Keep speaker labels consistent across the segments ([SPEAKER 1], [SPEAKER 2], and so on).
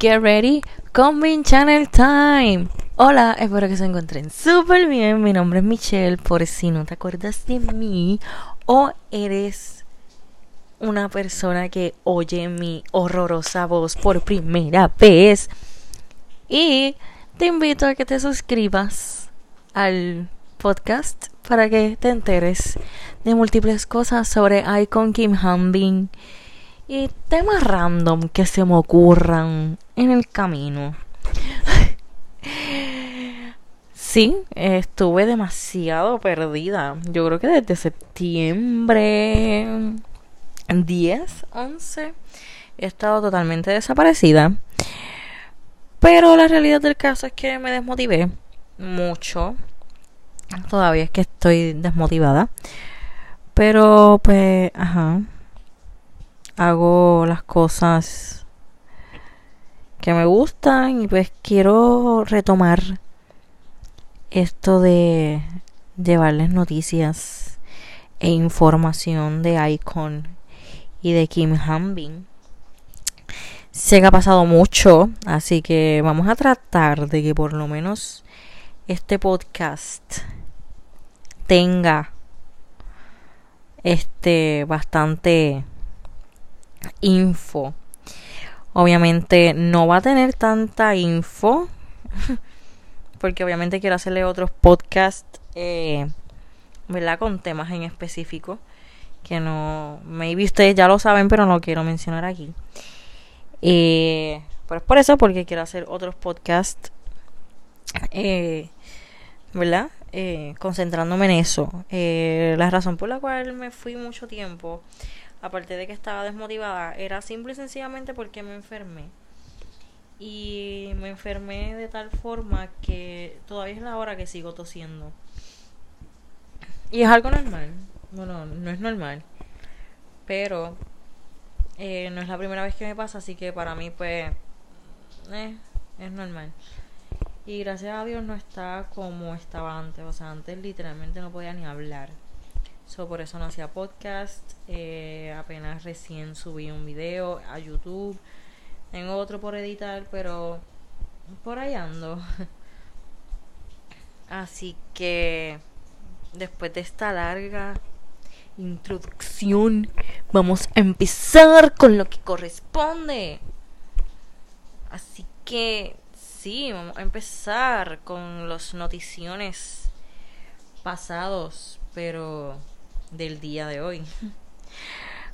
[SPEAKER 1] Get ready, Combin Channel Time. Hola, espero que se encuentren súper bien. Mi nombre es Michelle. Por si no te acuerdas de mí o eres una persona que oye mi horrorosa voz por primera vez. Y te invito a que te suscribas al podcast para que te enteres de múltiples cosas sobre Icon Kim Hanbin y temas random que se me ocurran en el camino. sí, estuve demasiado perdida. Yo creo que desde septiembre 10, 11 he estado totalmente desaparecida. Pero la realidad del caso es que me desmotivé mucho. Todavía es que estoy desmotivada. Pero pues, ajá hago las cosas que me gustan y pues quiero retomar esto de llevarles noticias e información de Icon y de Kim Hanbin. Sé que ha pasado mucho, así que vamos a tratar de que por lo menos este podcast tenga este bastante info. Obviamente no va a tener tanta info. porque obviamente quiero hacerle otros podcasts. Eh, ¿Verdad? Con temas en específico. Que no. Maybe ustedes ya lo saben, pero no quiero mencionar aquí. Eh, pues por eso, porque quiero hacer otros podcasts. Eh, ¿Verdad? Eh, concentrándome en eso. Eh, la razón por la cual me fui mucho tiempo aparte de que estaba desmotivada, era simple y sencillamente porque me enfermé. Y me enfermé de tal forma que todavía es la hora que sigo tosiendo. Y es algo normal. Bueno, no es normal. Pero eh, no es la primera vez que me pasa, así que para mí pues eh, es normal. Y gracias a Dios no está como estaba antes. O sea, antes literalmente no podía ni hablar. So, por eso no hacía podcast. Eh, apenas recién subí un video a YouTube. Tengo otro por editar, pero por ahí ando. Así que después de esta larga introducción, vamos a empezar con lo que corresponde. Así que sí, vamos a empezar con los noticiones pasados, pero del día de hoy.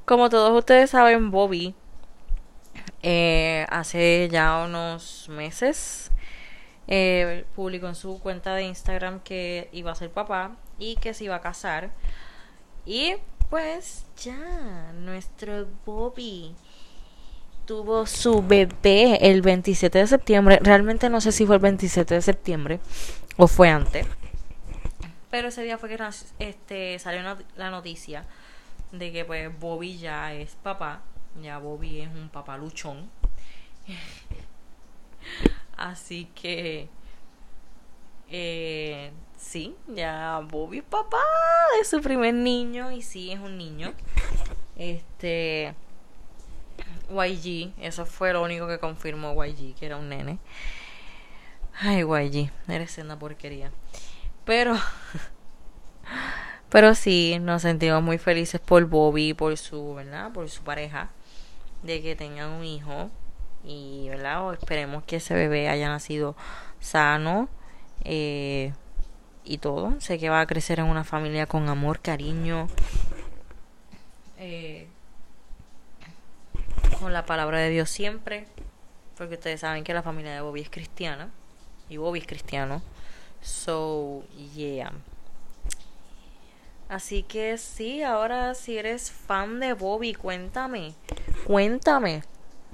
[SPEAKER 1] Como todos ustedes saben, Bobby eh, hace ya unos meses eh, publicó en su cuenta de Instagram que iba a ser papá y que se iba a casar. Y pues ya, nuestro Bobby tuvo su bebé el 27 de septiembre. Realmente no sé si fue el 27 de septiembre o fue antes. Pero ese día fue que este, salió la noticia de que pues Bobby ya es papá. Ya Bobby es un papaluchón. Así que eh, sí, ya Bobby es papá de su primer niño y sí es un niño. Este YG, eso fue lo único que confirmó YG, que era un nene. Ay, YG, eres una porquería. Pero, pero sí, nos sentimos muy felices por Bobby, por su, ¿verdad? Por su pareja, de que tengan un hijo. Y, ¿verdad? esperemos que ese bebé haya nacido sano eh, y todo. Sé que va a crecer en una familia con amor, cariño. Eh, con la palabra de Dios siempre. Porque ustedes saben que la familia de Bobby es cristiana. Y Bobby es cristiano. So, yeah. Así que sí, ahora si eres fan de Bobby, cuéntame. Cuéntame.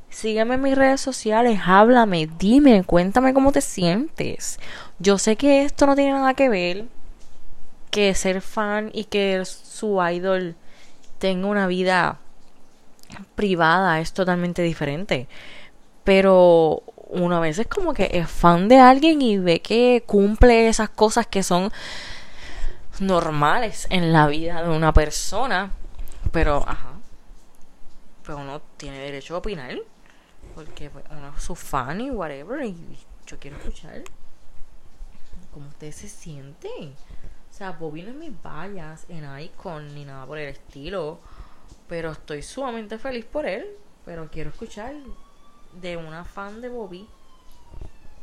[SPEAKER 1] Sígueme en mis redes sociales, háblame, dime, cuéntame cómo te sientes. Yo sé que esto no tiene nada que ver que ser fan y que su idol tenga una vida privada es totalmente diferente. Pero uno a veces como que es fan de alguien y ve que cumple esas cosas que son normales en la vida de una persona, pero ajá, pues uno tiene derecho a opinar. Porque pues, uno es su fan y whatever. Y yo quiero escuchar cómo ustedes se sienten. O sea, Bobby no es mis vallas en Icon ni nada por el estilo. Pero estoy sumamente feliz por él. Pero quiero escuchar de una fan de Bobby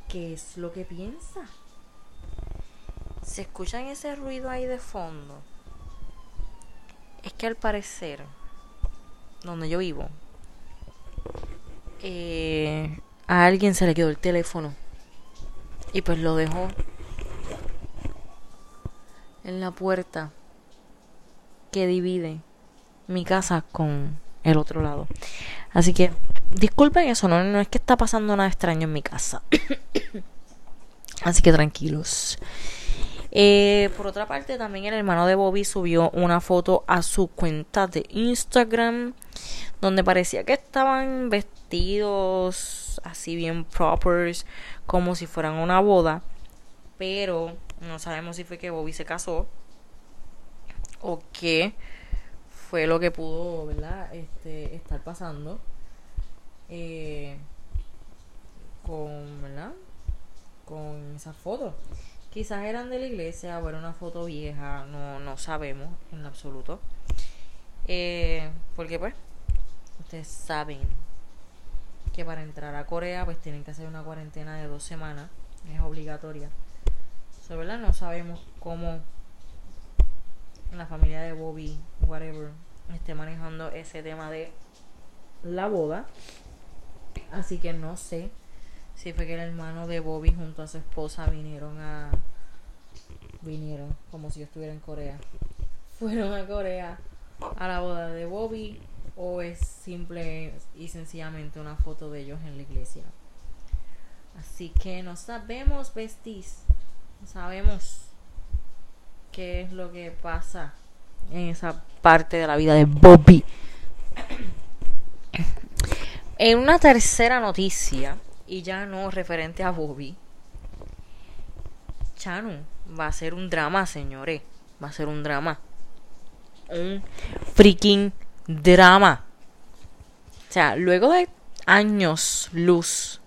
[SPEAKER 1] qué es lo que piensa. ¿Se escuchan ese ruido ahí de fondo? Es que al parecer, donde yo vivo, eh, a alguien se le quedó el teléfono. Y pues lo dejó en la puerta que divide mi casa con el otro lado. Así que disculpen eso, no, no es que está pasando nada extraño en mi casa. Así que tranquilos. Eh, por otra parte, también el hermano de Bobby subió una foto a su cuenta de Instagram donde parecía que estaban vestidos así bien propers, como si fueran una boda, pero no sabemos si fue que Bobby se casó o qué fue lo que pudo, ¿verdad? Este, estar pasando eh, con, ¿verdad? Con esas fotos. Quizás eran de la iglesia o era una foto vieja, no, no sabemos en absoluto. Eh, porque pues, ustedes saben que para entrar a Corea pues tienen que hacer una cuarentena de dos semanas, es obligatoria. So, ¿verdad? No sabemos cómo la familia de Bobby, whatever, esté manejando ese tema de la boda. Así que no sé si fue que el hermano de Bobby junto a su esposa vinieron a. Vinieron, como si yo estuviera en Corea. Fueron a Corea a la boda de Bobby o es simple y sencillamente una foto de ellos en la iglesia. Así que no sabemos, besties. No sabemos qué es lo que pasa en esa parte de la vida de Bobby. En una tercera noticia, y ya no referente a Bobby, Chanu va a ser un drama, señores. Va a ser un drama. Un freaking drama. O sea, luego de años luz,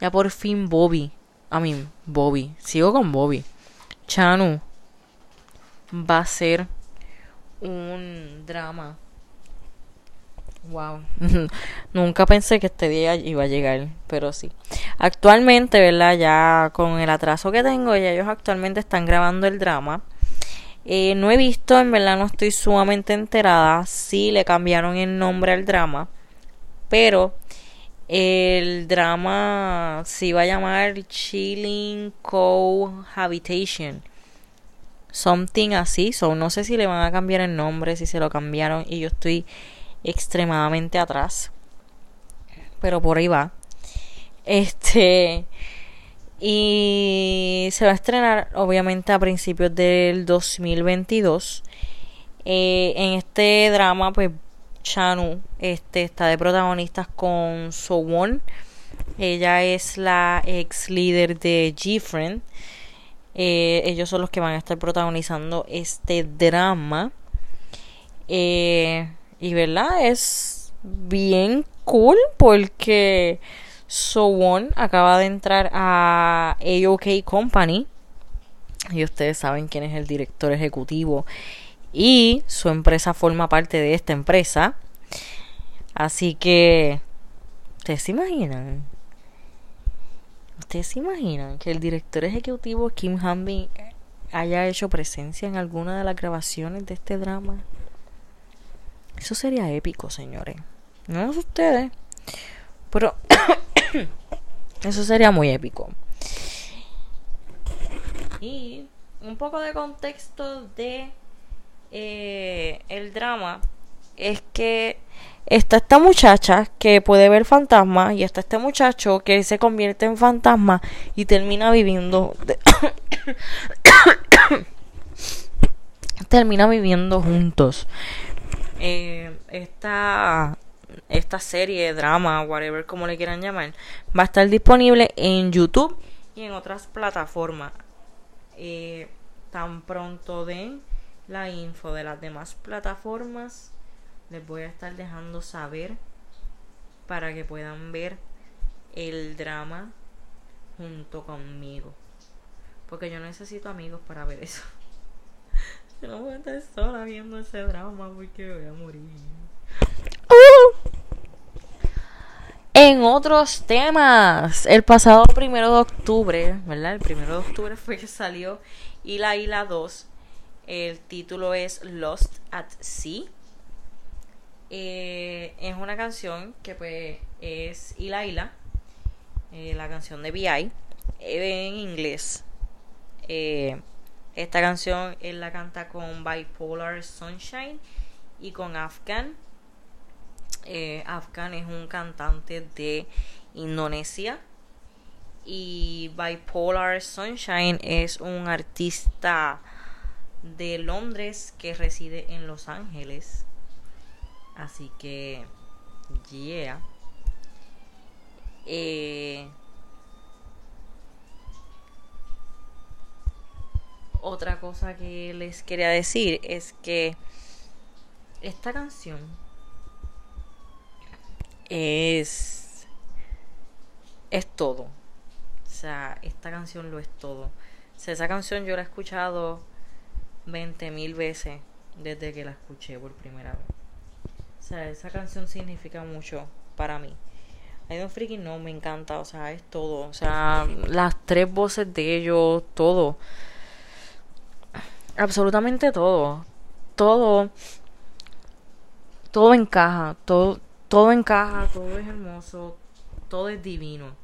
[SPEAKER 1] ya por fin Bobby, a mí, Bobby, sigo con Bobby. Chanu va a ser un drama Wow. Nunca pensé que este día iba a llegar, pero sí. Actualmente, ¿verdad? Ya con el atraso que tengo, ya ellos actualmente están grabando el drama. Eh, no he visto, en verdad no estoy sumamente enterada. Sí le cambiaron el nombre al drama. Pero el drama se va a llamar Chilling Cohabitation. Something así. So, no sé si le van a cambiar el nombre, si se lo cambiaron. Y yo estoy extremadamente atrás. Pero por ahí va. Este. Y se va a estrenar, obviamente, a principios del 2022. Eh, en este drama, pues, Chanu este, está de protagonistas con Sowon. Ella es la ex líder de G-Friend. Eh, ellos son los que van a estar protagonizando este drama. Eh, y verdad, es bien cool porque Sowon acaba de entrar a AOK Company. Y ustedes saben quién es el director ejecutivo. Y su empresa forma parte de esta empresa. Así que. ¿Ustedes se imaginan? ¿Ustedes se imaginan que el director ejecutivo Kim Hanbin haya hecho presencia en alguna de las grabaciones de este drama? Eso sería épico, señores. No sé ustedes. Pero eso sería muy épico. Y un poco de contexto de eh, el drama es que está esta muchacha que puede ver fantasmas y está este muchacho que se convierte en fantasma y termina viviendo termina viviendo juntos eh, esta, esta serie, drama, whatever como le quieran llamar, va a estar disponible en YouTube y en otras plataformas. Eh, tan pronto den la info de las demás plataformas, les voy a estar dejando saber para que puedan ver el drama junto conmigo. Porque yo necesito amigos para ver eso. Yo no voy a estar sola viendo ese drama porque voy a morir. En otros temas, el pasado primero de octubre, ¿verdad? El primero de octubre fue que salió Ila Ila 2. El título es Lost at Sea. Eh, es una canción que pues es Ila Ila, eh, la canción de BI, en inglés. Eh, esta canción él la canta con Bipolar Sunshine y con Afghan. Eh, Afghan es un cantante de Indonesia y Bipolar Sunshine es un artista de Londres que reside en Los Ángeles. Así que, yeah. Eh, otra cosa que les quería decir es que esta canción es es todo. O sea, esta canción lo es todo. O sea, esa canción yo la he escuchado 20 mil veces desde que la escuché por primera vez. O sea, esa canción significa mucho para mí. I don't freaking no, me encanta, o sea, es todo. O sea, las tres voces de ellos, todo absolutamente todo. Todo. Todo encaja. Todo, todo encaja. Todo es hermoso. Todo es divino.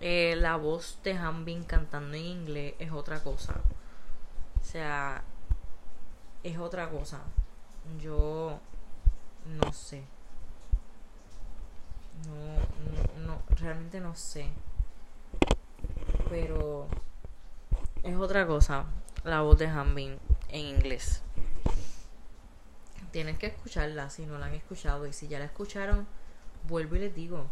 [SPEAKER 1] Eh, la voz de Hanbin cantando en inglés es otra cosa. O sea, es otra cosa. Yo no sé. No, no, no, realmente no sé. Pero es otra cosa la voz de Hanbin en inglés. Tienes que escucharla si no la han escuchado. Y si ya la escucharon, vuelvo y les digo.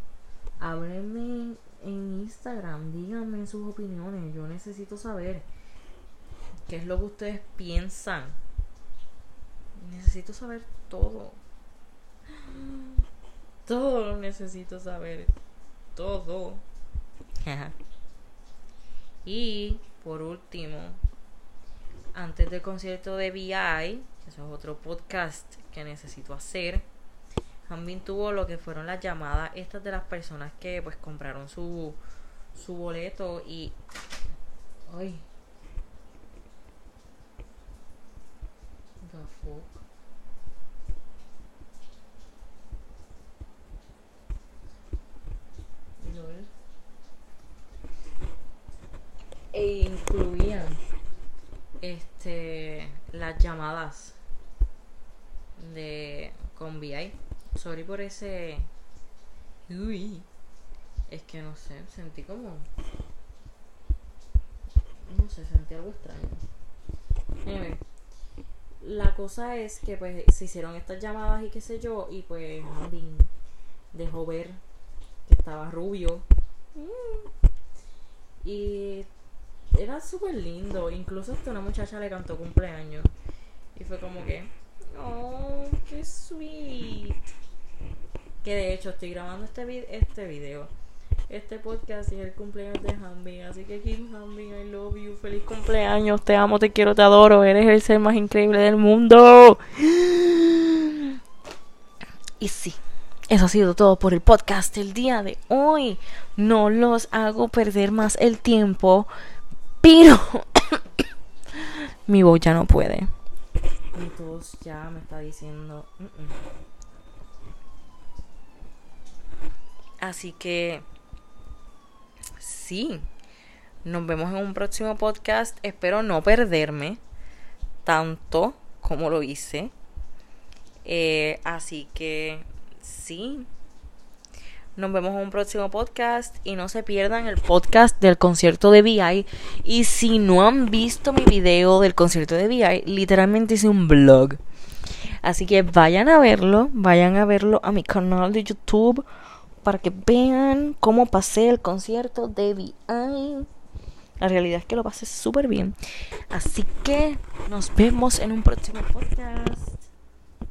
[SPEAKER 1] Háblenme en Instagram, díganme sus opiniones. Yo necesito saber qué es lo que ustedes piensan. Necesito saber todo. Todo lo necesito saber. Todo. y por último, antes del concierto de VI, eso es otro podcast que necesito hacer, también tuvo lo que fueron las llamadas estas de las personas que pues compraron su, su boleto y... Ay. The fuck. E incluían este las llamadas de con VI. Sorry por ese uy. Es que no sé, sentí como no sé, sentí algo extraño. la cosa es que pues se hicieron estas llamadas y qué sé yo y pues Andy dejó ver que estaba rubio. Y era súper lindo. Incluso hasta una muchacha le cantó cumpleaños. Y fue como que, oh, qué sweet. Que de hecho estoy grabando este, este video. Este podcast es el cumpleaños de Hanbin. Así que Kim Hanbin, I love you. Feliz cumpleaños. Te amo, te quiero, te adoro. Eres el ser más increíble del mundo. Y sí. Eso ha sido todo por el podcast el día de hoy. No los hago perder más el tiempo. Pero mi voz ya no puede. Mi tos ya me está diciendo. Así que sí. Nos vemos en un próximo podcast. Espero no perderme tanto como lo hice. Eh, así que sí. Nos vemos en un próximo podcast y no se pierdan el podcast del concierto de VI. Y si no han visto mi video del concierto de VI, literalmente hice un vlog. Así que vayan a verlo, vayan a verlo a mi canal de YouTube para que vean cómo pasé el concierto de VI. La realidad es que lo pasé súper bien. Así que nos vemos en un próximo podcast.